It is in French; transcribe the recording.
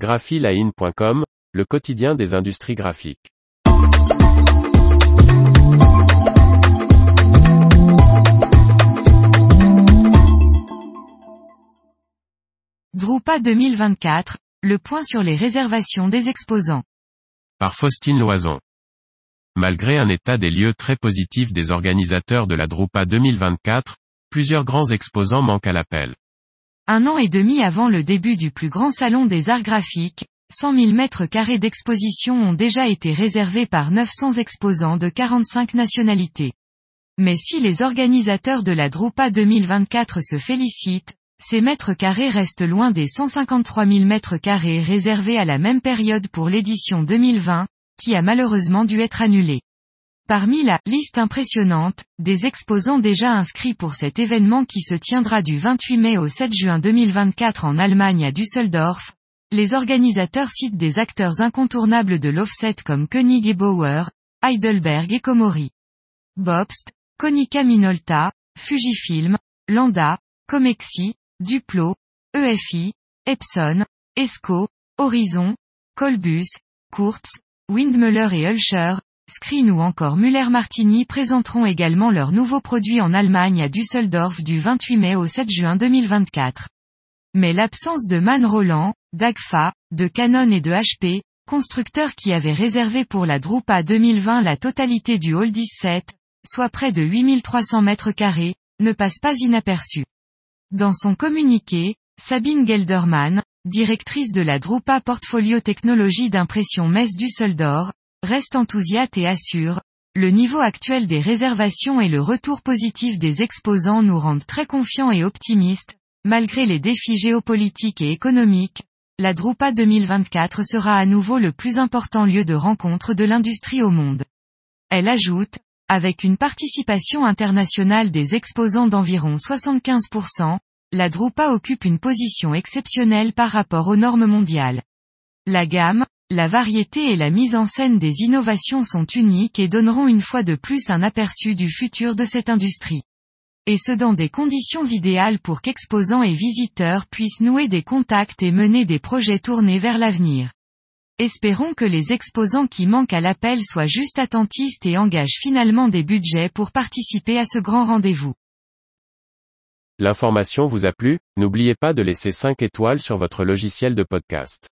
graphiline.com, le quotidien des industries graphiques. Drupa 2024, le point sur les réservations des exposants. Par Faustine Loison. Malgré un état des lieux très positif des organisateurs de la Drupa 2024, plusieurs grands exposants manquent à l'appel. Un an et demi avant le début du plus grand salon des arts graphiques, 100 000 mètres carrés d'exposition ont déjà été réservés par 900 exposants de 45 nationalités. Mais si les organisateurs de la Drupa 2024 se félicitent, ces mètres carrés restent loin des 153 000 mètres carrés réservés à la même période pour l'édition 2020, qui a malheureusement dû être annulée. Parmi la liste impressionnante des exposants déjà inscrits pour cet événement qui se tiendra du 28 mai au 7 juin 2024 en Allemagne à Düsseldorf, les organisateurs citent des acteurs incontournables de l'offset comme Koenig et Bauer, Heidelberg et Komori. Bobst, Konica Minolta, Fujifilm, Landa, Comexi, Duplo, EFI, Epson, Esco, Horizon, Colbus, Kurtz, Windmüller et Ulcher, Screen ou encore Müller-Martini présenteront également leurs nouveaux produits en Allemagne à Düsseldorf du 28 mai au 7 juin 2024. Mais l'absence de Man Roland, d'Agfa, de Canon et de HP, constructeurs qui avaient réservé pour la Drupa 2020 la totalité du Hall 17, soit près de 8300 mètres carrés, ne passe pas inaperçu. Dans son communiqué, Sabine Gelderman, directrice de la Drupa Portfolio Technologie d'impression Metz Düsseldorf, reste enthousiaste et assure, le niveau actuel des réservations et le retour positif des exposants nous rendent très confiants et optimistes, malgré les défis géopolitiques et économiques, la Drupa 2024 sera à nouveau le plus important lieu de rencontre de l'industrie au monde. Elle ajoute, avec une participation internationale des exposants d'environ 75%, la Drupa occupe une position exceptionnelle par rapport aux normes mondiales. La gamme, la variété et la mise en scène des innovations sont uniques et donneront une fois de plus un aperçu du futur de cette industrie. Et ce dans des conditions idéales pour qu'exposants et visiteurs puissent nouer des contacts et mener des projets tournés vers l'avenir. Espérons que les exposants qui manquent à l'appel soient juste attentistes et engagent finalement des budgets pour participer à ce grand rendez-vous. L'information vous a plu, n'oubliez pas de laisser 5 étoiles sur votre logiciel de podcast.